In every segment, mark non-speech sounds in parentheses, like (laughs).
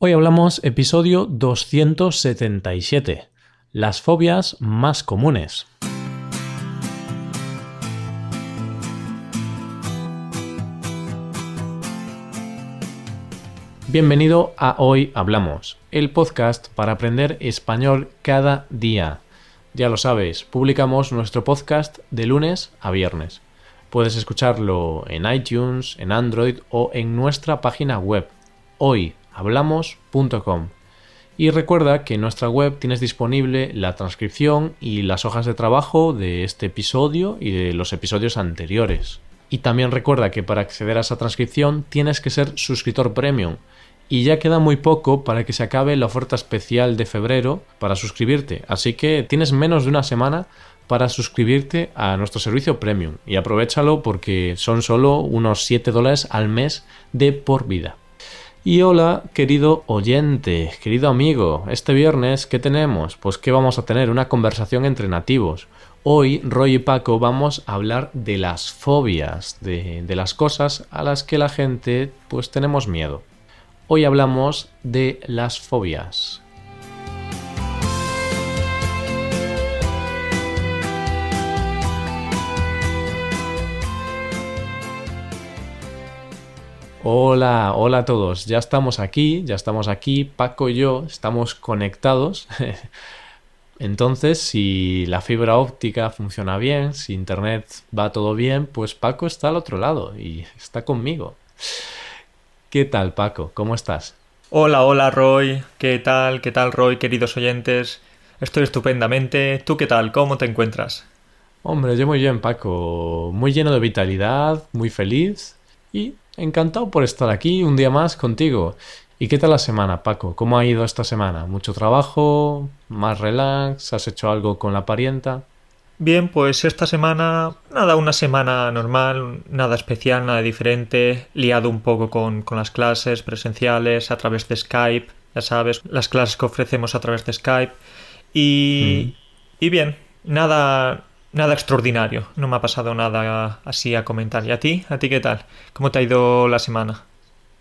Hoy hablamos episodio 277, las fobias más comunes. Bienvenido a Hoy Hablamos, el podcast para aprender español cada día. Ya lo sabes, publicamos nuestro podcast de lunes a viernes. Puedes escucharlo en iTunes, en Android o en nuestra página web hoyhablamos.com. Y recuerda que en nuestra web tienes disponible la transcripción y las hojas de trabajo de este episodio y de los episodios anteriores. Y también recuerda que para acceder a esa transcripción tienes que ser suscriptor premium. Y ya queda muy poco para que se acabe la oferta especial de febrero para suscribirte. Así que tienes menos de una semana para suscribirte a nuestro servicio premium. Y aprovechalo porque son solo unos 7 dólares al mes de por vida. Y hola, querido oyente, querido amigo, este viernes, ¿qué tenemos? Pues que vamos a tener una conversación entre nativos. Hoy, Roy y Paco vamos a hablar de las fobias, de, de las cosas a las que la gente pues tenemos miedo. Hoy hablamos de las fobias. Hola, hola a todos. Ya estamos aquí, ya estamos aquí. Paco y yo estamos conectados. (laughs) Entonces, si la fibra óptica funciona bien, si internet va todo bien, pues Paco está al otro lado y está conmigo. ¿Qué tal, Paco? ¿Cómo estás? Hola, hola, Roy. ¿Qué tal? ¿Qué tal, Roy, queridos oyentes? Estoy estupendamente. ¿Tú qué tal? ¿Cómo te encuentras? Hombre, yo muy bien, Paco. Muy lleno de vitalidad, muy feliz y encantado por estar aquí un día más contigo. ¿Y qué tal la semana, Paco? ¿Cómo ha ido esta semana? ¿Mucho trabajo? ¿Más relax? ¿Has hecho algo con la parienta? Bien, pues esta semana, nada, una semana normal, nada especial, nada diferente, liado un poco con, con las clases presenciales a través de Skype, ya sabes, las clases que ofrecemos a través de Skype. Y, mm. y bien, nada, nada extraordinario, no me ha pasado nada así a comentar. ¿Y a ti? ¿A ti qué tal? ¿Cómo te ha ido la semana?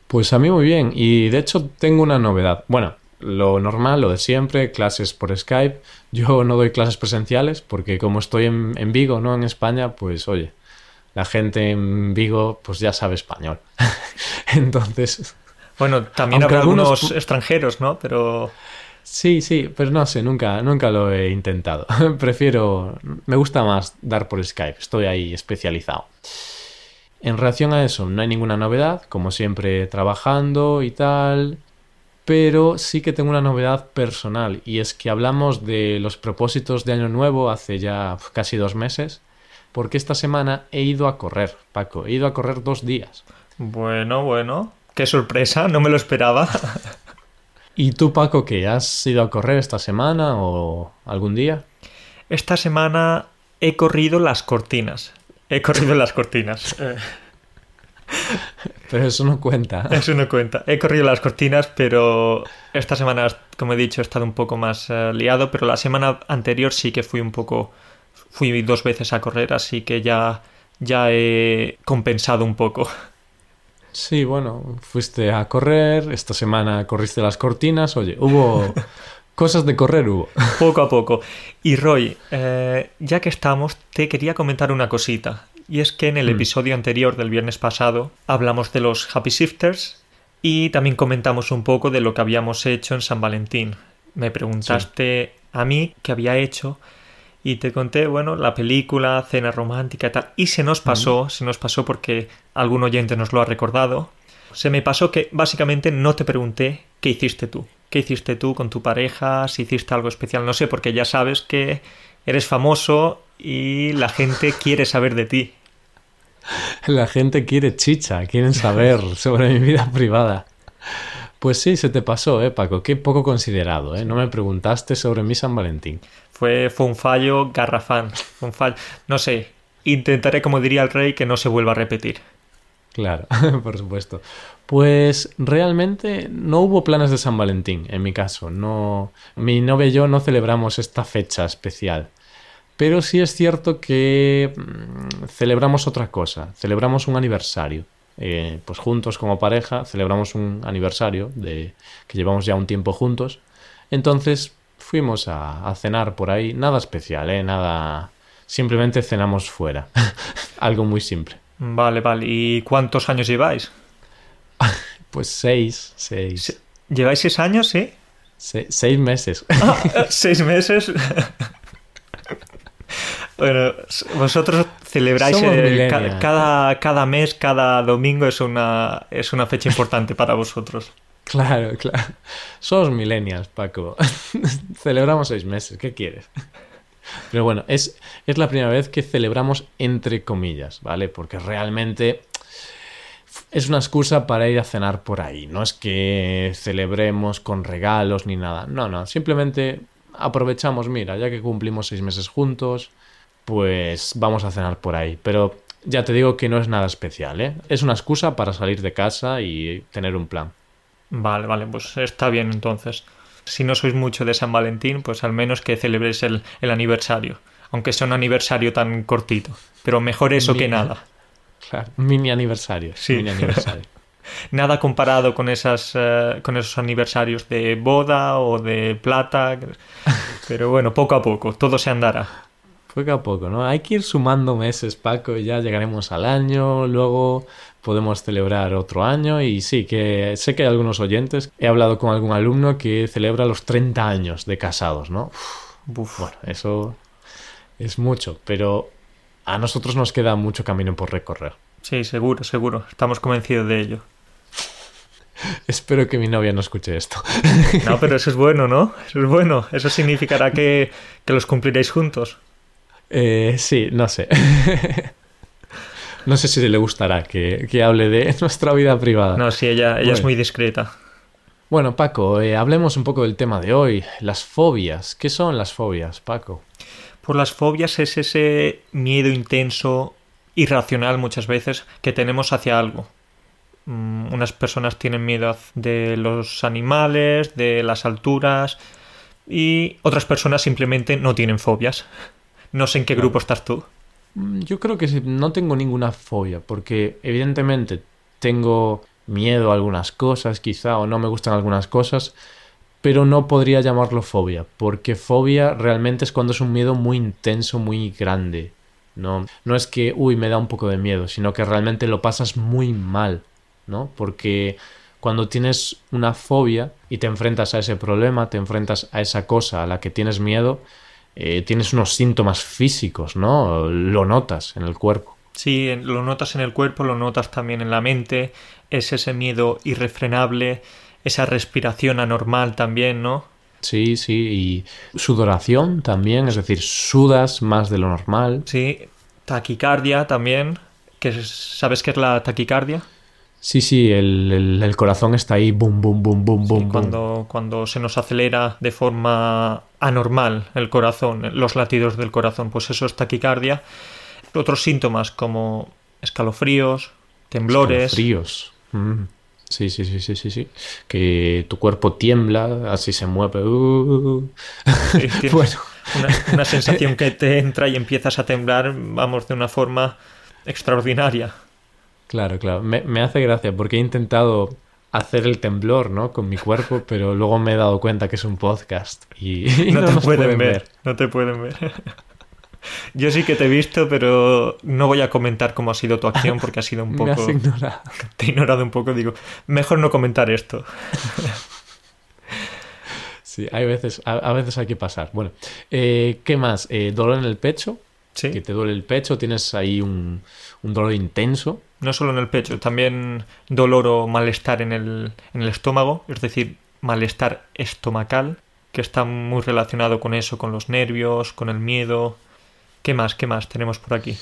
Pues a mí muy bien y de hecho tengo una novedad. Bueno, lo normal, lo de siempre, clases por Skype. Yo no doy clases presenciales porque como estoy en, en Vigo, no en España, pues oye, la gente en Vigo pues ya sabe español. (laughs) Entonces... Bueno, también habrá algunos extranjeros, ¿no? Pero... Sí, sí, pero no sé, nunca, nunca lo he intentado. (laughs) Prefiero, me gusta más dar por Skype, estoy ahí especializado. En relación a eso, no hay ninguna novedad, como siempre trabajando y tal, pero sí que tengo una novedad personal y es que hablamos de los propósitos de Año Nuevo hace ya casi dos meses, porque esta semana he ido a correr, Paco, he ido a correr dos días. Bueno, bueno, qué sorpresa, no me lo esperaba. (laughs) ¿Y tú, Paco, qué? ¿Has ido a correr esta semana o algún día? Esta semana he corrido las cortinas. He corrido las cortinas. (laughs) pero eso no cuenta. Eso no cuenta. He corrido las cortinas, pero esta semana, como he dicho, he estado un poco más uh, liado, pero la semana anterior sí que fui un poco... Fui dos veces a correr, así que ya, ya he compensado un poco. Sí, bueno, fuiste a correr, esta semana corriste las cortinas, oye, hubo (laughs) cosas de correr, hubo. Poco a poco. Y Roy, eh, ya que estamos, te quería comentar una cosita. Y es que en el mm. episodio anterior del viernes pasado hablamos de los Happy Shifters y también comentamos un poco de lo que habíamos hecho en San Valentín. Me preguntaste a mí qué había hecho y te conté, bueno, la película, cena romántica y tal. Y se nos pasó, se nos pasó porque algún oyente nos lo ha recordado. Se me pasó que básicamente no te pregunté qué hiciste tú. ¿Qué hiciste tú con tu pareja? Si hiciste algo especial, no sé, porque ya sabes que eres famoso y la gente (laughs) quiere saber de ti. La gente quiere chicha, quieren saber (laughs) sobre mi vida privada. Pues sí, se te pasó, ¿eh, Paco? Qué poco considerado, ¿eh? No me preguntaste sobre mi San Valentín. Fue, fue un fallo garrafán. un fallo. No sé, intentaré, como diría el rey, que no se vuelva a repetir. Claro, (laughs) por supuesto. Pues realmente no hubo planes de San Valentín, en mi caso. No, mi novia y yo no celebramos esta fecha especial. Pero sí es cierto que mm, celebramos otra cosa, celebramos un aniversario. eh, pues juntos como pareja, celebramos un aniversario de que llevamos ya un tiempo juntos. Entonces fuimos a, a cenar por ahí, nada especial, ¿eh? Nada... Simplemente cenamos fuera. (laughs) Algo muy simple. Vale, vale. ¿Y cuántos años lleváis? (laughs) Pues seis, seis. ¿Lleváis seis años, sí? Se- seis meses. (laughs) Ah, ¿Seis meses? (laughs) bueno, vosotros celebráis ca- cada, cada mes, cada domingo es una, es una fecha importante para vosotros. Claro, claro. Somos millennials, Paco. Celebramos seis meses, ¿qué quieres? Pero bueno, es, es la primera vez que celebramos entre comillas, ¿vale? Porque realmente es una excusa para ir a cenar por ahí. No es que celebremos con regalos ni nada. No, no. Simplemente aprovechamos, mira, ya que cumplimos seis meses juntos, pues vamos a cenar por ahí. Pero ya te digo que no es nada especial, ¿eh? Es una excusa para salir de casa y tener un plan. Vale, vale, pues está bien entonces. Si no sois mucho de San Valentín, pues al menos que celebréis el, el aniversario. Aunque sea un aniversario tan cortito. Pero mejor eso que nada. Claro, mini aniversario. Sí. Mini aniversario. (laughs) Nada comparado con, esas, eh, con esos aniversarios de boda o de plata. Pero bueno, poco a poco, todo se andará. Poco a poco, ¿no? Hay que ir sumando meses, Paco, y ya llegaremos al año, luego podemos celebrar otro año y sí, que sé que hay algunos oyentes, he hablado con algún alumno que celebra los 30 años de casados, ¿no? Uf, Uf. bueno, eso es mucho, pero a nosotros nos queda mucho camino por recorrer. Sí, seguro, seguro. Estamos convencidos de ello. (laughs) Espero que mi novia no escuche esto. (laughs) No, pero eso es bueno, ¿no? Eso es bueno. Eso significará que, que los cumpliréis juntos. Eh, sí, no sé. (laughs) no sé si le gustará que, que hable de (laughs) nuestra vida privada. No, sí, ella, ella es muy discreta. Bueno, Paco, eh, hablemos un poco del tema de hoy, las fobias. ¿Qué son las fobias, Paco? Por las fobias es ese miedo intenso, irracional muchas veces, que tenemos hacia algo. Mm, Unas personas tienen miedo de los animales, de las alturas, y otras personas simplemente no tienen fobias. (laughs) No sé en qué grupo estás tú. Mm, Yo creo que no tengo ninguna fobia, porque evidentemente tengo miedo a algunas cosas, quizá, o no me gustan algunas cosas, pero no podría llamarlo fobia, porque fobia realmente es cuando es un miedo muy intenso, muy grande. No, no es que, uy, me da un poco de miedo, sino que realmente lo pasas muy mal, ¿no? Porque cuando tienes una fobia y te enfrentas a ese problema, te enfrentas a esa cosa a la que tienes miedo, eh, tienes unos síntomas físicos, ¿no? Lo notas en el cuerpo. Sí, lo notas en el cuerpo, lo notas también en la mente, es ese miedo irrefrenable, esa respiración anormal también, ¿no? Sí, sí, y sudoración también, es decir, sudas más de lo normal. Sí, taquicardia también, que ¿sabes qué es la taquicardia? Sí, sí, el, el- el corazón está ahí, boom, boom, boom, boom, Sí, boom, boom. cuando, cuando se nos acelera de forma anormal el corazón, los latidos del corazón, pues eso es taquicardia. Otros síntomas como escalofríos, temblores. Fríos. Sí, sí, sí, sí, sí, sí. Que tu cuerpo tiembla, así se mueve. uh. Sí, (laughs) tienes bueno, una, una sensación que te entra y empiezas a temblar, vamos, de una forma extraordinaria. claro, claro. Me, me hace gracia porque he intentado hacer el temblor, ¿no? Con mi cuerpo, pero luego me he dado cuenta que es un podcast y, (laughs) y no, te nos pueden, ver, no te pueden ver. (laughs) Yo sí que te he visto, pero no voy a comentar cómo ha sido tu acción porque ha sido un (laughs) Me has poco... ignorado. Te he ignorado un poco, digo, mejor no comentar esto. Sí, hay veces, a, a veces hay que pasar. Bueno, eh, ¿qué más? Eh, dolor en el pecho, Sí. que te duele el pecho, tienes ahí un, un dolor intenso. No solo en el pecho, también dolor o malestar en el, en el estómago, es decir, malestar estomacal, que está muy relacionado con eso, con los nervios, con el miedo. ¿Qué más? ¿Qué más tenemos por aquí?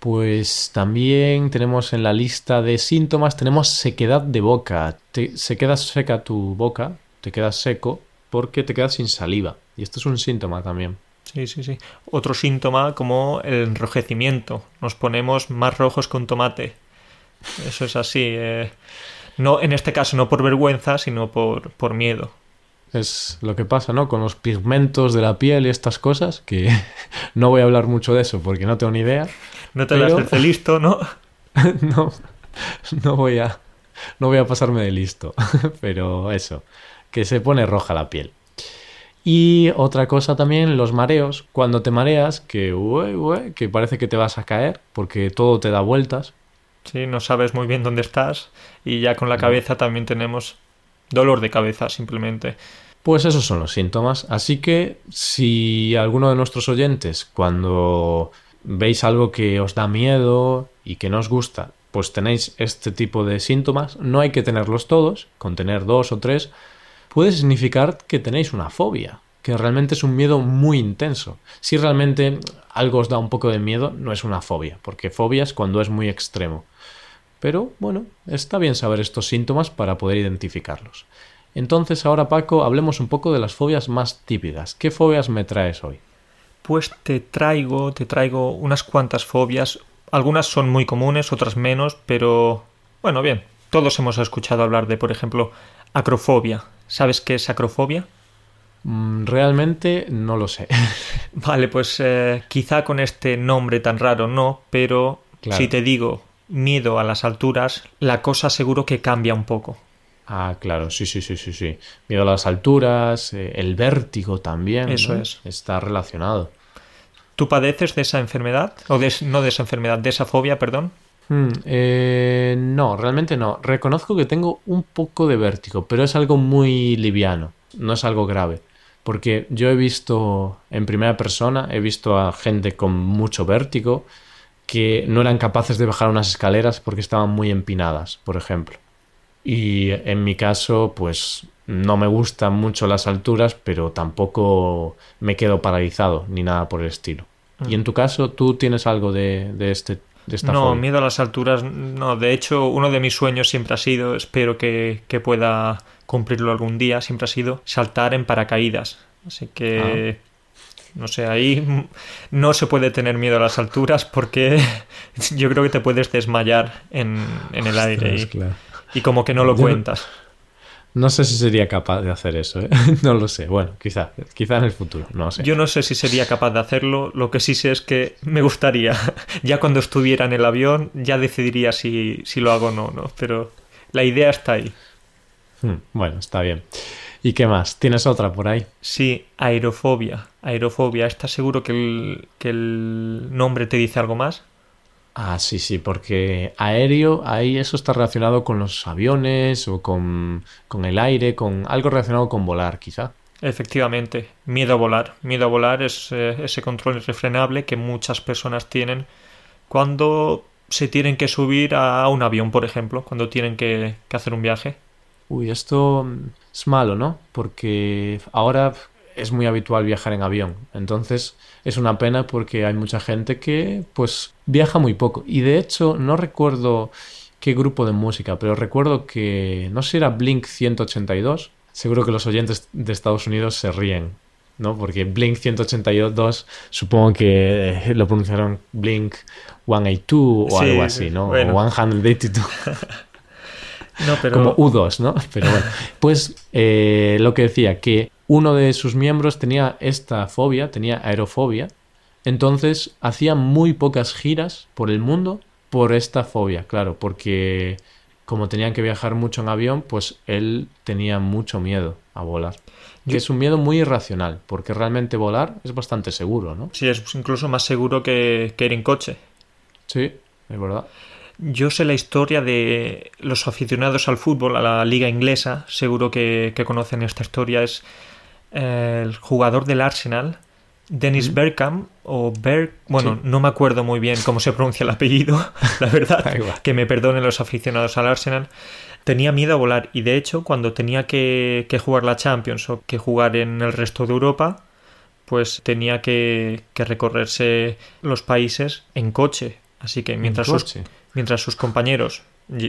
Pues también tenemos en la lista de síntomas, tenemos sequedad de boca. Te- se queda seca tu boca, te quedas seco porque te quedas sin saliva. Y esto es un síntoma también. Sí, sí, sí. Otro síntoma como el enrojecimiento. Nos ponemos más rojos que un tomate. Eso es así. eh, No, en este caso no por vergüenza, sino por, por miedo. Es lo que pasa, ¿no? Con los pigmentos de la piel y estas cosas, que (laughs) no voy a hablar mucho de eso porque no tengo ni idea. No te das Pero- el (laughs) listo, ¿no? no. no voy a no voy a pasarme de listo, (laughs) pero eso, que se pone roja la piel. Y otra cosa también, los mareos. Cuando te mareas, que, que parece que te vas a caer porque todo te da vueltas. Sí, no sabes muy bien dónde estás y ya con la cabeza también tenemos dolor de cabeza simplemente. Pues esos son los síntomas. Así que si alguno de nuestros oyentes, cuando veis algo que os da miedo y que no os gusta, pues tenéis este tipo de síntomas, no hay que tenerlos todos, con tener dos o tres, puede significar que tenéis una fobia, que realmente es un miedo muy intenso. Si realmente algo os da un poco de miedo, no es una fobia, porque fobia es cuando es muy extremo. Pero bueno, está bien saber estos síntomas para poder identificarlos. Entonces ahora Paco, hablemos un poco de las fobias más típicas. ¿Qué fobias me traes hoy? Pues te traigo, te traigo unas cuantas fobias. Algunas son muy comunes, otras menos, pero bueno, bien. Todos hemos escuchado hablar de, por ejemplo, acrofobia. ¿Sabes qué es acrofobia? Mm, realmente no lo sé. (laughs) vale, pues eh, quizá con este nombre tan raro no, pero si te digo miedo a las alturas, la cosa seguro que cambia un poco. Ah, claro, sí, sí, sí, sí, sí. Miedo a las alturas, eh, el vértigo también. Eso es. Está relacionado. ¿Tú padeces de esa enfermedad? O de, no de esa enfermedad, de esa fobia, perdón. Hmm, eh, no, realmente no. Reconozco que tengo un poco de vértigo, pero es algo muy liviano, no es algo grave. Porque yo he visto en primera persona, he visto a gente con mucho vértigo que no eran capaces de bajar unas escaleras porque estaban muy empinadas, por ejemplo. Y en mi caso, pues no me gustan mucho las alturas, pero tampoco me quedo paralizado ni nada por el estilo. ¿Y en tu caso, tú tienes algo de, de este de esta no, miedo a las alturas, no. De hecho, uno de mis sueños siempre ha sido, espero que, que pueda cumplirlo algún día, siempre ha sido saltar en paracaídas. Así que, ah. no sé, ahí no se puede tener miedo a las alturas porque (laughs) yo creo que te puedes desmayar en, en el aire. Y, y como que no lo cuentas. No sé si sería capaz de hacer eso, ¿eh? (laughs) no lo sé. Bueno, quizá, quizá en el futuro, no sé. Yo no sé si sería capaz de hacerlo, lo que sí sé es que me gustaría. (laughs) ya cuando estuviera en el avión ya decidiría si, si lo hago o no, ¿no? Pero la idea está ahí. Hmm, bueno, está bien. ¿Y qué más? ¿Tienes otra por ahí? Sí, aerofobia. Aerofobia. ¿Estás seguro que el, que el nombre te dice algo más? Ah, sí, sí, porque aéreo, ahí eso está relacionado con los aviones o con, el aire, con algo relacionado con volar, quizá. Efectivamente, miedo a volar. Miedo a volar es eh, ese control irrefrenable que muchas personas tienen cuando se tienen que subir a un avión, por ejemplo, cuando tienen que, que hacer un viaje. Uy, esto es malo, ¿no? Porque ahora es muy habitual viajar en avión. Entonces es una pena porque hay mucha gente que pues viaja muy poco. Y de hecho no recuerdo qué grupo de música, pero recuerdo que no sé si era Blink 182. Seguro que los oyentes de Estados Unidos se ríen, ¿no? Porque Blink 182 supongo que lo pronunciaron Blink 182 o algo así, ¿no? O 182. (laughs) No, pero... Como U2, ¿no? Pero bueno, pues eh, lo que decía, que uno de sus miembros tenía esta fobia, tenía aerofobia, entonces hacía muy pocas giras por el mundo por esta fobia, claro, porque como tenían que viajar mucho en avión, pues él tenía mucho miedo a volar. Que es un miedo muy irracional, porque realmente volar es bastante seguro, ¿no? Sí, es incluso más seguro que, que ir en coche. Sí, es verdad. Yo sé la historia de los aficionados al fútbol, a la liga inglesa, seguro que, conocen esta historia, es el jugador del Arsenal, Dennis mm. Bergkamp, o Berg, bueno, no me acuerdo muy bien cómo se pronuncia el apellido, (laughs) la verdad, (laughs) que me perdonen los aficionados al Arsenal, tenía miedo a volar y de hecho cuando tenía que, jugar la Champions o que jugar en el resto de Europa, pues tenía que, recorrerse los países en coche. Así que mientras sus, mientras sus compañeros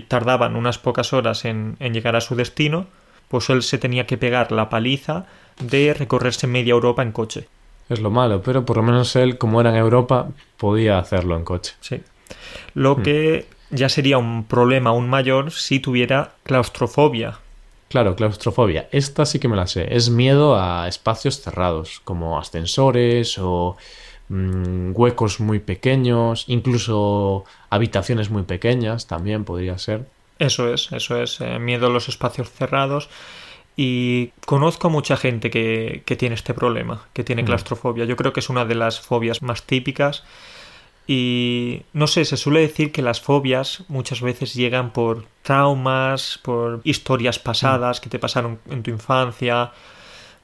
tardaban unas pocas horas en, llegar a su destino, pues él se tenía que pegar la paliza de recorrerse media Europa en coche. Es lo malo, pero por lo menos él, como era en Europa, podía hacerlo en coche. Sí. Lo hmm. que ya sería un problema aún mayor si tuviera claustrofobia. Claro, claustrofobia. Esta sí que me la sé. Es miedo a espacios cerrados, como ascensores o mm, huecos muy pequeños, incluso habitaciones muy pequeñas también podría ser. Eso es, eso es, eh, miedo a los espacios cerrados. Y conozco mucha gente que, que tiene este problema, que tiene claustrofobia. Yo creo que es una de las fobias más típicas. Y no sé, se suele decir que las fobias muchas veces llegan por traumas, por historias pasadas que te pasaron en tu infancia.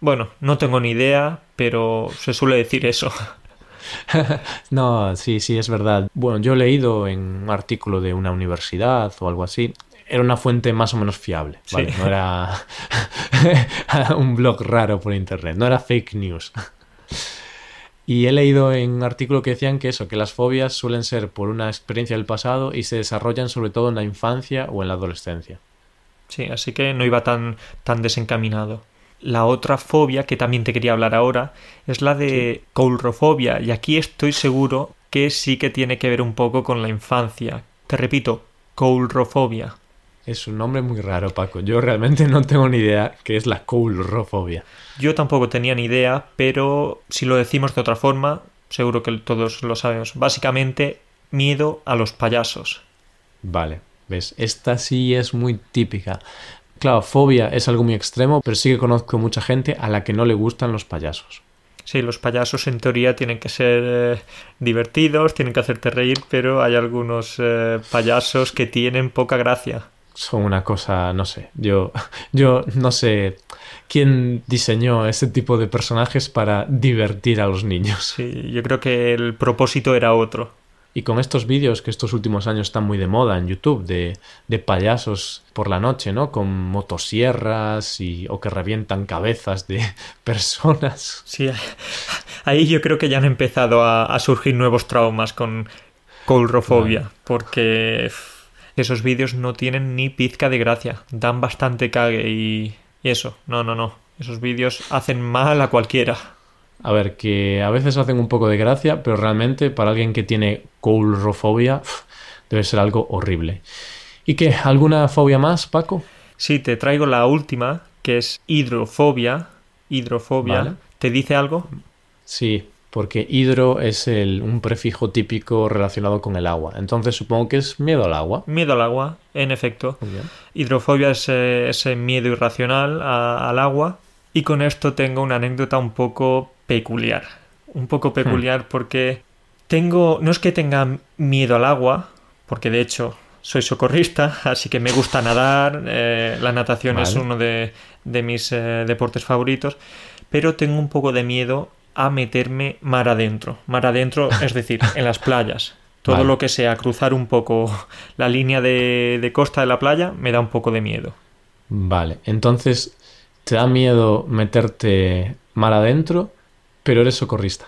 Bueno, no tengo ni idea, pero se suele decir eso. (laughs) No, sí, sí, es verdad. Bueno, yo he leído en un artículo de una universidad o algo así. Era una fuente más o menos fiable, ¿vale? Sí. No era (laughs) un blog raro por internet, no era fake news. Y he leído en un artículo que decían que eso, que las fobias suelen ser por una experiencia del pasado y se desarrollan sobre todo en la infancia o en la adolescencia. Sí, así que no iba tan, tan desencaminado. La otra fobia que también te quería hablar ahora es la de coulrofobia, y aquí estoy seguro que sí que tiene que ver un poco con la infancia. Te repito, coulrofobia. Es un nombre muy raro, Paco. Yo realmente no tengo ni idea qué es la coulrofobia. Yo tampoco tenía ni idea, pero si lo decimos de otra forma, seguro que todos lo sabemos. Básicamente, miedo a los payasos. Vale, ves, esta sí es muy típica. Claro, fobia es algo muy extremo, pero sí que conozco mucha gente a la que no le gustan los payasos. Sí, los payasos en teoría tienen que ser eh, divertidos, tienen que hacerte reír, pero hay algunos eh, payasos que tienen poca gracia. Son una cosa, no sé, yo, (laughs) yo no sé quién diseñó ese tipo de personajes para divertir a los niños. Sí, yo creo que el propósito era otro. Y con estos vídeos que estos últimos años están muy de moda en YouTube, de, de payasos por la noche, ¿no? Con motosierras y, o que revientan cabezas de (laughs) personas. Sí, ahí yo creo que ya han empezado a, a surgir nuevos traumas con coulrofobia, porque esos vídeos no tienen ni pizca de gracia, dan bastante cague y, y eso, no, no, no, esos vídeos hacen mal a cualquiera. A ver, que a veces hacen un poco de gracia, pero realmente para alguien que tiene coulrofobia debe ser algo horrible. ¿Y qué? ¿Alguna fobia más, Paco? Sí, te traigo la última, que es hidrofobia. Hidrofobia. Vale. ¿Te dice algo? Sí, porque hidro es el, un prefijo típico relacionado con el agua. Entonces supongo que es miedo al agua. Miedo al agua, en efecto. Hidrofobia es eh, ese miedo irracional a- al agua. Y con esto tengo una anécdota un poco peculiar. Un poco peculiar porque tengo. No es que tenga miedo al agua, porque de hecho soy socorrista, (laughs) así que me gusta nadar. eh, la natación es uno de, de mis eh, deportes favoritos. Pero tengo un poco de miedo a meterme mar adentro. Mar adentro, (laughs) es decir, en las playas. Todo Vale. lo que sea cruzar un poco la línea de, de costa de la playa me da un poco de miedo. Vale, entonces te da miedo meterte mar adentro, pero eres socorrista.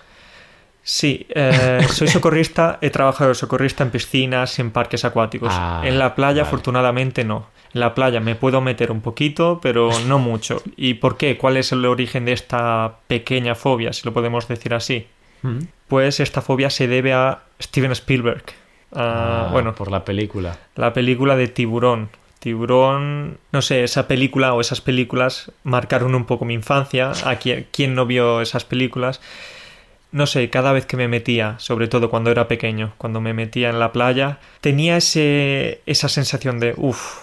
Sí, eh, soy socorrista, he trabajado de socorrista en piscinas, en parques acuáticos. Ah, en la playa, vale. afortunadamente, no. En la playa me puedo meter un poquito, pero (laughs) no mucho. ¿Y por qué? ¿Cuál es el origen de esta pequeña fobia, si lo podemos decir así? Mm. Pues esta fobia se debe a Steven Spielberg. Ah, Ah, bueno, por la película. la película de Tiburón. Tiburón, no sé, esa película o esas películas marcaron un poco mi infancia. A quien, quien no vio esas películas. No sé, cada vez que me metía, sobre todo cuando era pequeño, cuando me metía en la playa, tenía ese, esa sensación de, uff,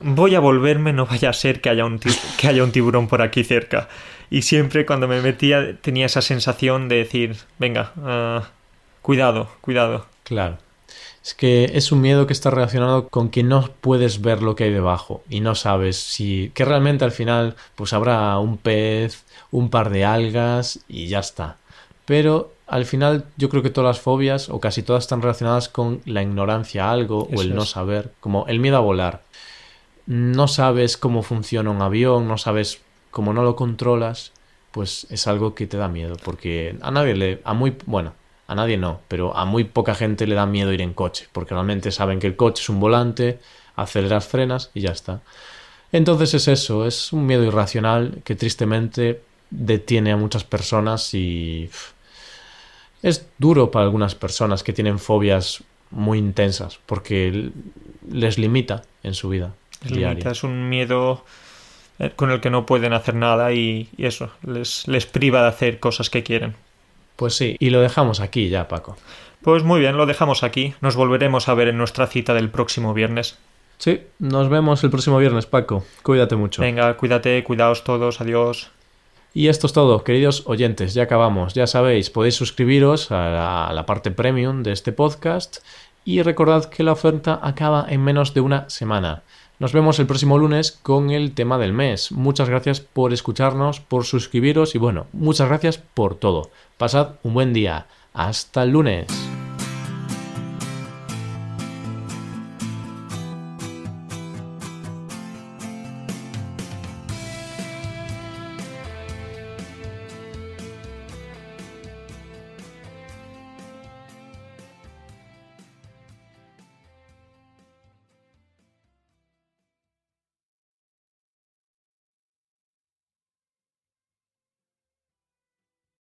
voy a volverme, no vaya a ser que haya, un que haya un tiburón por aquí cerca. Y siempre cuando me metía tenía esa sensación de decir, venga, ah, cuidado, cuidado. Claro. Es que es un miedo que está relacionado con que no puedes ver lo que hay debajo y no sabes si que realmente al final pues habrá un pez, un par de algas y ya está. Pero al final yo creo que todas las fobias o casi todas están relacionadas con la ignorancia a algo o el no saber, como el miedo a volar. No sabes cómo funciona un avión, no sabes cómo no lo controlas, pues es algo que te da miedo porque a nadie le a muy bueno, a nadie no, pero a muy poca gente le da miedo ir en coche, porque realmente saben que el coche es un volante, aceleras, frenas y ya está. Entonces es eso, es un miedo irracional que tristemente detiene a muchas personas y es duro para algunas personas que tienen fobias muy intensas, porque les limita en su vida Les diaria. limita, es un miedo eh, con el que no pueden hacer nada y, y eso, les, les priva de hacer cosas que quieren. Pues sí, y lo dejamos aquí ya, Paco. Pues muy bien, lo dejamos aquí. Nos volveremos a ver en nuestra cita del próximo viernes. Sí, nos vemos el próximo viernes, Paco. Cuídate mucho. Venga, cuídate, cuidaos todos, adiós. Y esto es todo, queridos oyentes, ya acabamos. Ya sabéis, podéis suscribiros a la, parte premium de este podcast y recordad que la oferta acaba en menos de una semana. Nos vemos el próximo lunes con el tema del mes. Muchas gracias por escucharnos, por suscribiros y bueno, muchas gracias por todo. Pasad un buen día. Hasta el lunes.